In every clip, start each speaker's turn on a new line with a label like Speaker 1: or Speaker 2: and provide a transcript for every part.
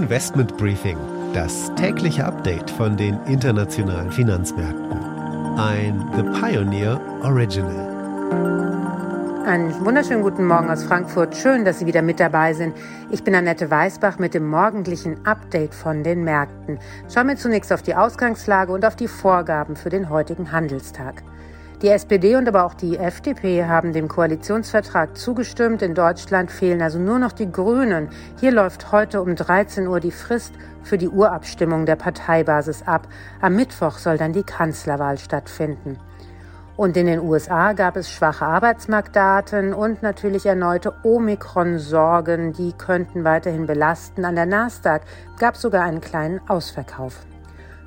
Speaker 1: Investment Briefing, das tägliche Update von den internationalen Finanzmärkten. Ein The Pioneer Original.
Speaker 2: Einen wunderschönen guten Morgen aus Frankfurt. Schön, dass Sie wieder mit dabei sind. Ich bin Annette Weißbach mit dem morgendlichen Update von den Märkten. Schauen wir zunächst auf die Ausgangslage und auf die Vorgaben für den heutigen Handelstag. Die SPD und aber auch die FDP haben dem Koalitionsvertrag zugestimmt. In Deutschland fehlen also nur noch die Grünen. Hier läuft heute um 13 Uhr die Frist für die Urabstimmung der Parteibasis ab. Am Mittwoch soll dann die Kanzlerwahl stattfinden. Und in den USA gab es schwache Arbeitsmarktdaten und natürlich erneute Omikron-Sorgen, die könnten weiterhin belasten. An der Nasdaq gab es sogar einen kleinen Ausverkauf.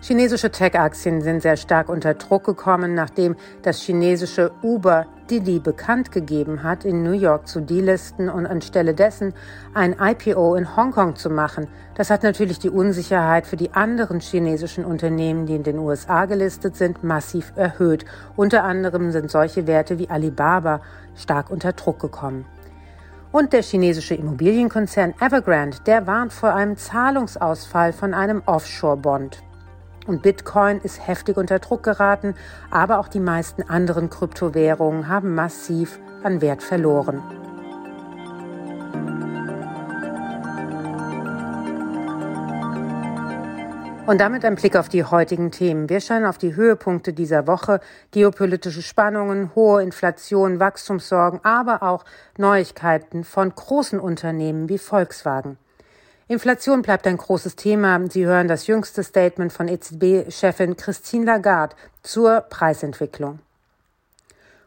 Speaker 2: Chinesische Tech-Aktien sind sehr stark unter Druck gekommen, nachdem das chinesische Uber Didi bekannt gegeben hat, in New York zu delisten und anstelle dessen ein IPO in Hongkong zu machen. Das hat natürlich die Unsicherheit für die anderen chinesischen Unternehmen, die in den USA gelistet sind, massiv erhöht. Unter anderem sind solche Werte wie Alibaba stark unter Druck gekommen. Und der chinesische Immobilienkonzern Evergrande, der warnt vor einem Zahlungsausfall von einem Offshore-Bond. Und Bitcoin ist heftig unter Druck geraten, aber auch die meisten anderen Kryptowährungen haben massiv an Wert verloren. Und damit ein Blick auf die heutigen Themen. Wir schauen auf die Höhepunkte dieser Woche, geopolitische Spannungen, hohe Inflation, Wachstumssorgen, aber auch Neuigkeiten von großen Unternehmen wie Volkswagen. Inflation bleibt ein großes Thema. Sie hören das jüngste Statement von EZB-Chefin Christine Lagarde zur Preisentwicklung.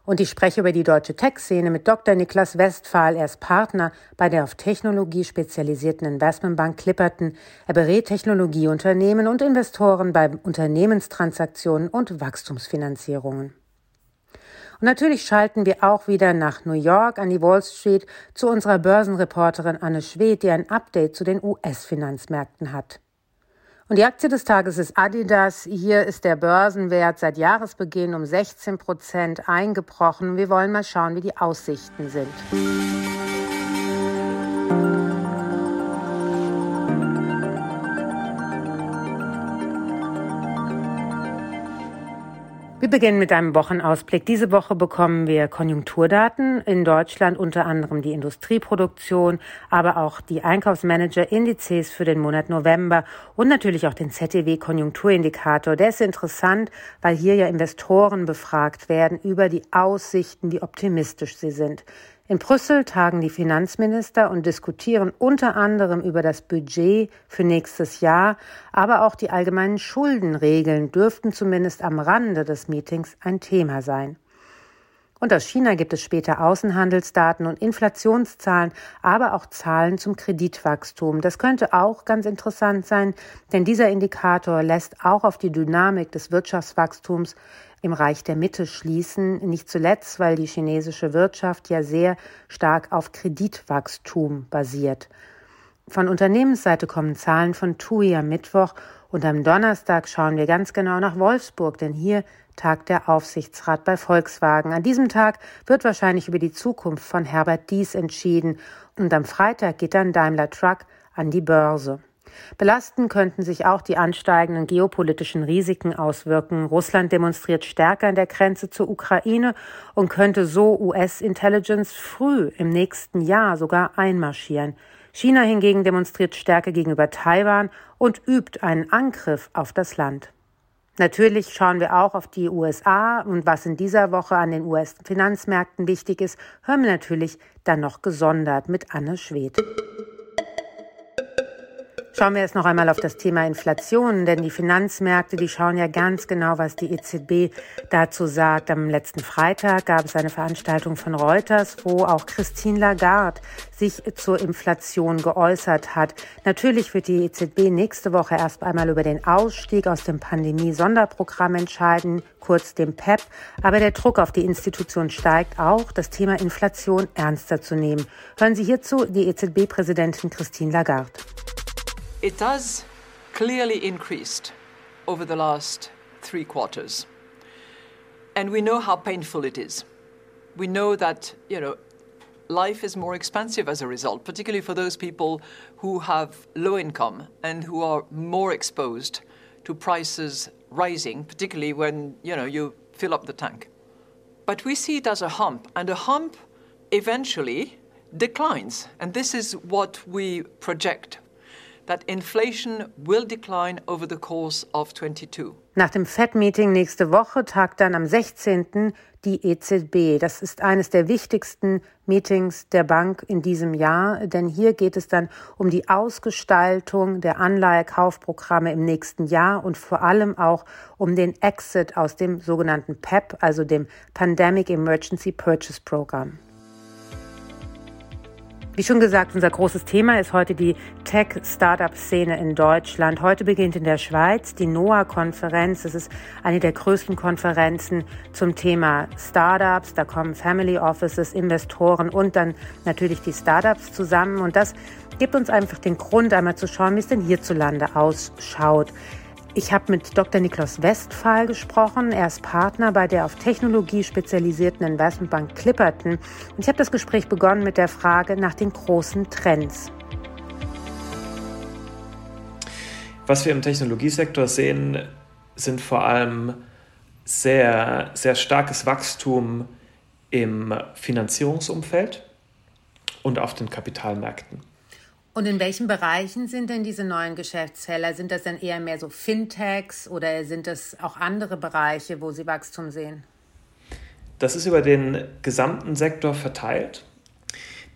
Speaker 2: Und ich spreche über die deutsche Tech-Szene mit Dr. Niklas Westphal. Er ist Partner bei der auf Technologie spezialisierten Investmentbank Clipperton. Er berät Technologieunternehmen und Investoren bei Unternehmenstransaktionen und Wachstumsfinanzierungen. Und natürlich schalten wir auch wieder nach New York an die Wall Street zu unserer Börsenreporterin Anne Schwedt, die ein Update zu den US-Finanzmärkten hat. Und die Aktie des Tages ist Adidas. Hier ist der Börsenwert seit Jahresbeginn um 16 Prozent eingebrochen. Wir wollen mal schauen, wie die Aussichten sind. Wir beginnen mit einem Wochenausblick. Diese Woche bekommen wir Konjunkturdaten in Deutschland, unter anderem die Industrieproduktion, aber auch die Einkaufsmanager-Indizes für den Monat November und natürlich auch den ZTW-Konjunkturindikator. Der ist interessant, weil hier ja Investoren befragt werden über die Aussichten, wie optimistisch sie sind. In Brüssel tagen die Finanzminister und diskutieren unter anderem über das Budget für nächstes Jahr, aber auch die allgemeinen Schuldenregeln dürften zumindest am Rande des Meetings ein Thema sein. Und aus China gibt es später Außenhandelsdaten und Inflationszahlen, aber auch Zahlen zum Kreditwachstum. Das könnte auch ganz interessant sein, denn dieser Indikator lässt auch auf die Dynamik des Wirtschaftswachstums im Reich der Mitte schließen, nicht zuletzt, weil die chinesische Wirtschaft ja sehr stark auf Kreditwachstum basiert. Von Unternehmensseite kommen Zahlen von TUI am Mittwoch und am Donnerstag schauen wir ganz genau nach Wolfsburg, denn hier tagt der Aufsichtsrat bei Volkswagen. An diesem Tag wird wahrscheinlich über die Zukunft von Herbert Dies entschieden und am Freitag geht dann Daimler Truck an die Börse. Belasten könnten sich auch die ansteigenden geopolitischen Risiken auswirken. Russland demonstriert stärker an der Grenze zur Ukraine und könnte so US-Intelligence früh im nächsten Jahr sogar einmarschieren. China hingegen demonstriert Stärke gegenüber Taiwan und übt einen Angriff auf das Land. Natürlich schauen wir auch auf die USA und was in dieser Woche an den US-Finanzmärkten wichtig ist, hören wir natürlich dann noch gesondert mit Anne Schwedt. Schauen wir jetzt noch einmal auf das Thema Inflation, denn die Finanzmärkte, die schauen ja ganz genau, was die EZB dazu sagt. Am letzten Freitag gab es eine Veranstaltung von Reuters, wo auch Christine Lagarde sich zur Inflation geäußert hat. Natürlich wird die EZB nächste Woche erst einmal über den Ausstieg aus dem Pandemie-Sonderprogramm entscheiden, kurz dem PEP. Aber der Druck auf die Institution steigt auch, das Thema Inflation ernster zu nehmen. Hören Sie hierzu die EZB-Präsidentin Christine Lagarde.
Speaker 3: It has clearly increased over the last three quarters. And we know how painful it is. We know that, you know, life is more expensive as a result, particularly for those people who have low income and who are more exposed to prices rising, particularly when you know you fill up the tank. But we see it as a hump, and a hump eventually declines. And this is what we project that inflation will decline over the course of 22.
Speaker 2: Nach dem FED-Meeting nächste Woche tagt dann am 16. die EZB. Das ist eines der wichtigsten Meetings der Bank in diesem Jahr, denn hier geht es dann um die Ausgestaltung der Anleihekaufprogramme im nächsten Jahr und vor allem auch um den Exit aus dem sogenannten PEP, also dem Pandemic Emergency Purchase Program. Wie schon gesagt, unser großes Thema ist heute die Tech-Startup-Szene in Deutschland. Heute beginnt in der Schweiz die NOAA-Konferenz. Das ist eine der größten Konferenzen zum Thema Startups. Da kommen Family Offices, Investoren und dann natürlich die Startups zusammen. Und das gibt uns einfach den Grund, einmal zu schauen, wie es denn hierzulande ausschaut. Ich habe mit Dr. Niklas Westphal gesprochen. Er ist Partner bei der auf Technologie spezialisierten Investmentbank Clipperton. Und ich habe das Gespräch begonnen mit der Frage nach den großen Trends.
Speaker 4: Was wir im Technologiesektor sehen, sind vor allem sehr, sehr starkes Wachstum im Finanzierungsumfeld und auf den Kapitalmärkten.
Speaker 2: Und in welchen Bereichen sind denn diese neuen Geschäftsfelder? Sind das dann eher mehr so Fintechs oder sind das auch andere Bereiche, wo Sie Wachstum sehen?
Speaker 4: Das ist über den gesamten Sektor verteilt.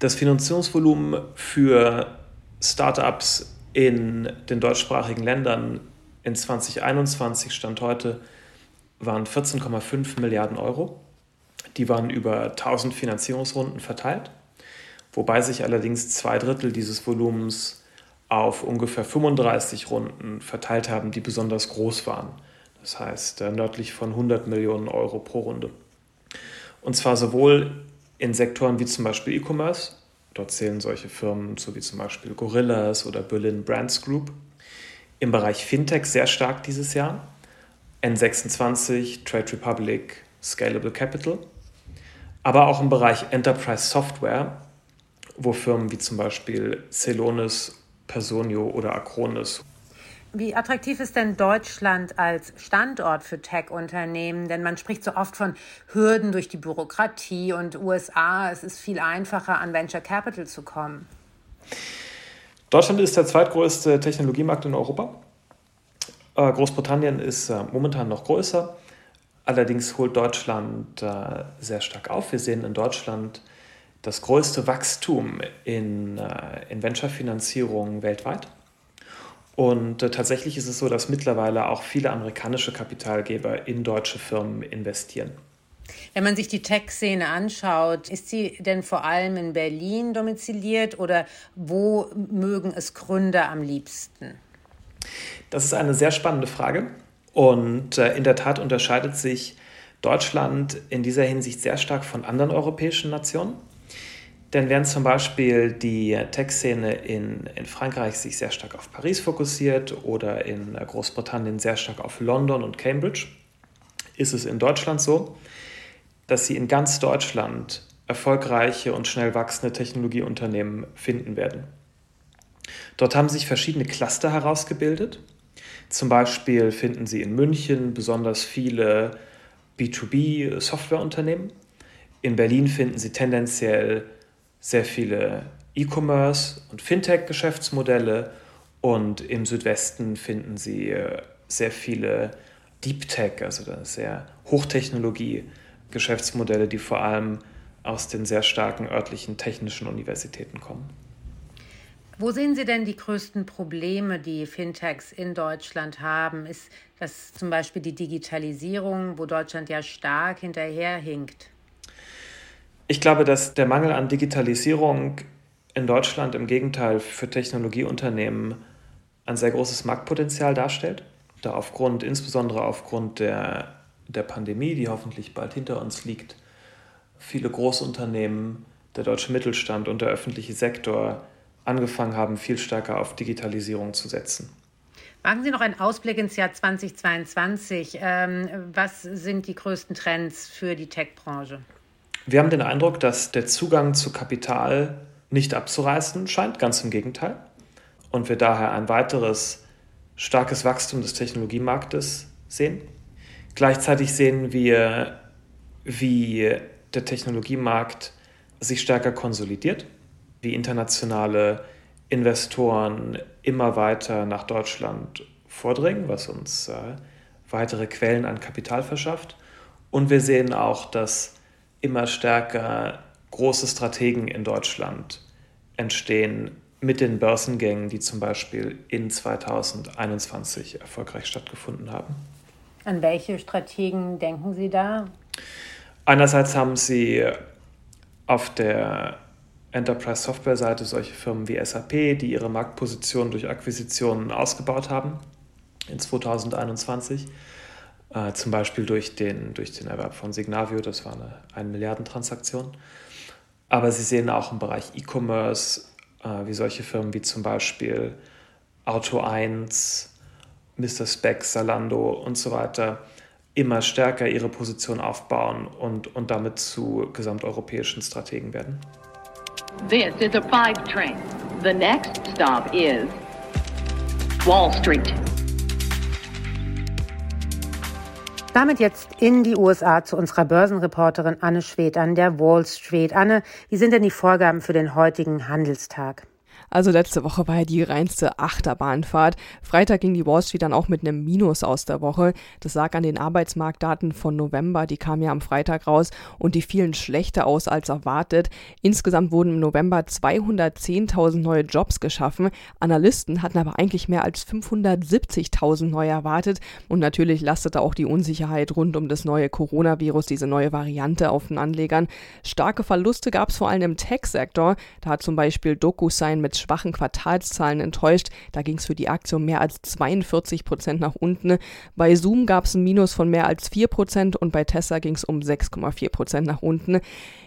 Speaker 4: Das Finanzierungsvolumen für Startups in den deutschsprachigen Ländern in 2021 stand heute waren 14,5 Milliarden Euro. Die waren über 1000 Finanzierungsrunden verteilt wobei sich allerdings zwei Drittel dieses Volumens auf ungefähr 35 Runden verteilt haben, die besonders groß waren. Das heißt äh, nördlich von 100 Millionen Euro pro Runde. Und zwar sowohl in Sektoren wie zum Beispiel E-Commerce, dort zählen solche Firmen so wie zum Beispiel Gorillas oder Berlin Brands Group, im Bereich Fintech sehr stark dieses Jahr, N26, Trade Republic, Scalable Capital, aber auch im Bereich Enterprise Software, wo Firmen wie zum Beispiel Celonis, Personio oder Acronis
Speaker 2: wie attraktiv ist denn Deutschland als Standort für Tech-Unternehmen? Denn man spricht so oft von Hürden durch die Bürokratie und USA. Es ist viel einfacher, an Venture Capital zu kommen.
Speaker 4: Deutschland ist der zweitgrößte Technologiemarkt in Europa. Äh, Großbritannien ist äh, momentan noch größer. Allerdings holt Deutschland äh, sehr stark auf. Wir sehen in Deutschland das größte Wachstum in, äh, in Venture-Finanzierung weltweit. Und äh, tatsächlich ist es so, dass mittlerweile auch viele amerikanische Kapitalgeber in deutsche Firmen investieren.
Speaker 2: Wenn man sich die Tech-Szene anschaut, ist sie denn vor allem in Berlin domiziliert oder wo mögen es Gründer am liebsten?
Speaker 4: Das ist eine sehr spannende Frage. Und äh, in der Tat unterscheidet sich Deutschland in dieser Hinsicht sehr stark von anderen europäischen Nationen. Denn während zum Beispiel die Tech-Szene in, in Frankreich sich sehr stark auf Paris fokussiert oder in Großbritannien sehr stark auf London und Cambridge, ist es in Deutschland so, dass Sie in ganz Deutschland erfolgreiche und schnell wachsende Technologieunternehmen finden werden. Dort haben sich verschiedene Cluster herausgebildet. Zum Beispiel finden Sie in München besonders viele B2B-Softwareunternehmen. In Berlin finden Sie tendenziell sehr viele E-Commerce und Fintech-Geschäftsmodelle und im Südwesten finden Sie äh, sehr viele Deep Tech, also sehr Hochtechnologie-Geschäftsmodelle, die vor allem aus den sehr starken örtlichen technischen Universitäten kommen.
Speaker 2: Wo sehen Sie denn die größten Probleme, die Fintechs in Deutschland haben? Ist das zum Beispiel die Digitalisierung, wo Deutschland ja stark hinterherhinkt?
Speaker 4: Ich glaube, dass der Mangel an Digitalisierung in Deutschland im Gegenteil für Technologieunternehmen ein sehr großes Marktpotenzial darstellt, da aufgrund, insbesondere aufgrund der, der Pandemie, die hoffentlich bald hinter uns liegt, viele Großunternehmen, der deutsche Mittelstand und der öffentliche Sektor angefangen haben, viel stärker auf Digitalisierung zu setzen.
Speaker 2: Wagen Sie noch einen Ausblick ins Jahr 2022. Ähm, was sind die größten Trends für die Tech-Branche?
Speaker 4: Wir haben den Eindruck, dass der Zugang zu Kapital nicht abzureißen scheint, ganz im Gegenteil. Und wir daher ein weiteres starkes Wachstum des Technologiemarktes sehen. Gleichzeitig sehen wir, wie der Technologiemarkt sich stärker konsolidiert, wie internationale Investoren immer weiter nach Deutschland vordringen, was uns äh, weitere Quellen an Kapital verschafft. Und wir sehen auch, dass immer stärker große Strategen in Deutschland entstehen mit den Börsengängen, die zum Beispiel in 2021 erfolgreich stattgefunden haben.
Speaker 2: An welche Strategen denken Sie da?
Speaker 4: Einerseits haben Sie auf der Enterprise Software Seite solche Firmen wie SAP, die ihre Marktposition durch Akquisitionen ausgebaut haben in 2021. Äh, zum Beispiel durch den, durch den Erwerb von Signavio, das war eine 1 Milliarden Transaktion. Aber Sie sehen auch im Bereich E-Commerce, äh, wie solche Firmen wie zum Beispiel Auto 1, Mr. Specs, Salando und so weiter immer stärker ihre Position aufbauen und, und damit zu gesamteuropäischen Strategen werden. This is a five train. The next stop is
Speaker 2: Wall Street. Damit jetzt in die USA zu unserer Börsenreporterin Anne Schwedt an der Wall Street. Anne, wie sind denn die Vorgaben für den heutigen Handelstag?
Speaker 5: Also letzte Woche war ja die reinste Achterbahnfahrt. Freitag ging die Wall Street dann auch mit einem Minus aus der Woche. Das lag an den Arbeitsmarktdaten von November, die kamen ja am Freitag raus und die fielen schlechter aus als erwartet. Insgesamt wurden im November 210.000 neue Jobs geschaffen. Analysten hatten aber eigentlich mehr als 570.000 neu erwartet und natürlich lastete auch die Unsicherheit rund um das neue Coronavirus, diese neue Variante auf den Anlegern. Starke Verluste gab es vor allem im Tech-Sektor. Da hat zum Beispiel DocuSign mit schwachen Quartalszahlen enttäuscht. Da ging es für die Aktie um mehr als 42 Prozent nach unten. Bei Zoom gab es ein Minus von mehr als 4 Prozent und bei Tesla ging es um 6,4 Prozent nach unten.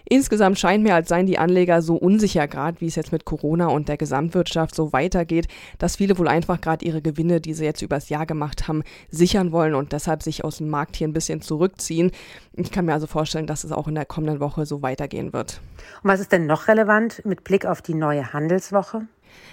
Speaker 5: Insgesamt scheint mir, als seien die Anleger so unsicher gerade, wie es jetzt mit Corona und der Gesamtwirtschaft so weitergeht, dass viele wohl einfach gerade ihre Gewinne, die sie jetzt übers Jahr gemacht haben, sichern wollen und deshalb sich aus dem Markt hier ein bisschen zurückziehen. Ich kann mir also vorstellen, dass es auch in der kommenden Woche so weitergehen wird.
Speaker 2: Und was ist denn noch relevant mit Blick auf die neue Handelswoche?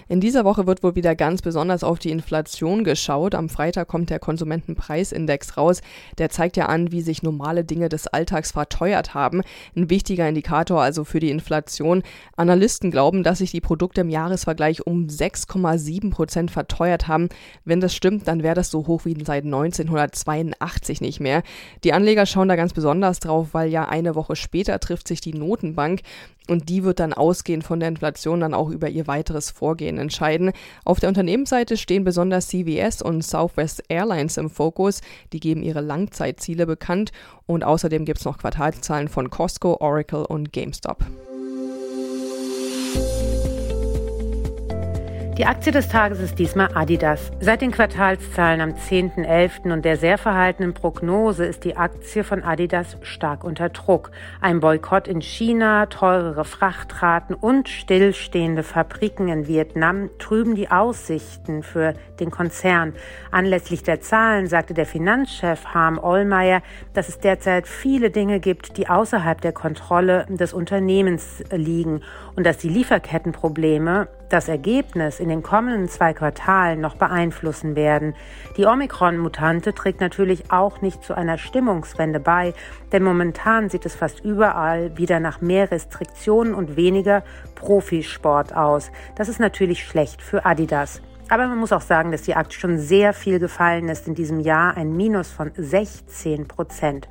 Speaker 5: In dieser Woche wird wohl wieder ganz besonders auf die Inflation geschaut. Am Freitag kommt der Konsumentenpreisindex raus. Der zeigt ja an, wie sich normale Dinge des Alltags verteuert haben. Ein wichtiger Indikator also für die Inflation. Analysten glauben, dass sich die Produkte im Jahresvergleich um 6,7 Prozent verteuert haben. Wenn das stimmt, dann wäre das so hoch wie seit 1982 nicht mehr. Die Anleger schauen da ganz besonders drauf, weil ja eine Woche später trifft sich die Notenbank und die wird dann ausgehend von der Inflation dann auch über ihr weiteres Vorgehen entscheiden. Auf der Unternehmensseite stehen besonders CVS und Southwest Airlines im Fokus. Die geben ihre Langzeitziele bekannt und außerdem gibt es noch Quartalszahlen von Costco, Oracle und GameStop.
Speaker 2: Die Aktie des Tages ist diesmal Adidas. Seit den Quartalszahlen am 10.11. und der sehr verhaltenen Prognose ist die Aktie von Adidas stark unter Druck. Ein Boykott in China, teurere Frachtraten und stillstehende Fabriken in Vietnam trüben die Aussichten für den Konzern. Anlässlich der Zahlen sagte der Finanzchef Harm Ollmeier, dass es derzeit viele Dinge gibt, die außerhalb der Kontrolle des Unternehmens liegen und dass die Lieferkettenprobleme das Ergebnis in den kommenden zwei Quartalen noch beeinflussen werden. Die Omikron-Mutante trägt natürlich auch nicht zu einer Stimmungswende bei, denn momentan sieht es fast überall wieder nach mehr Restriktionen und weniger Profisport aus. Das ist natürlich schlecht für Adidas. Aber man muss auch sagen, dass die Aktie schon sehr viel gefallen ist in diesem Jahr, ein Minus von 16 Prozent.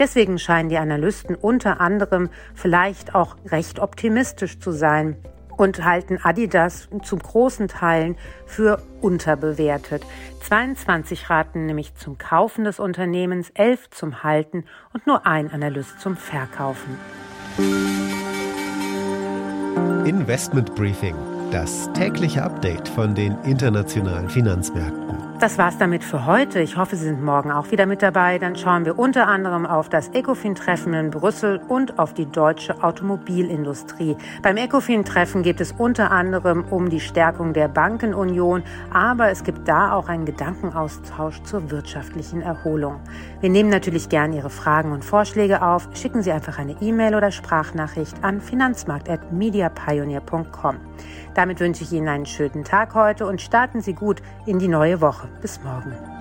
Speaker 2: Deswegen scheinen die Analysten unter anderem vielleicht auch recht optimistisch zu sein und halten Adidas zu großen Teilen für unterbewertet. 22 raten nämlich zum Kaufen des Unternehmens, 11 zum Halten und nur ein Analyst zum Verkaufen.
Speaker 1: Investment Briefing, das tägliche Update von den internationalen Finanzmärkten.
Speaker 2: Das war's damit für heute. Ich hoffe, Sie sind morgen auch wieder mit dabei. Dann schauen wir unter anderem auf das Ecofin-Treffen in Brüssel und auf die deutsche Automobilindustrie. Beim Ecofin-Treffen geht es unter anderem um die Stärkung der Bankenunion, aber es gibt da auch einen Gedankenaustausch zur wirtschaftlichen Erholung. Wir nehmen natürlich gern Ihre Fragen und Vorschläge auf. Schicken Sie einfach eine E-Mail oder Sprachnachricht an finanzmarkt.mediapioneer.com. Damit wünsche ich Ihnen einen schönen Tag heute und starten Sie gut in die neue Woche. Bis morgen.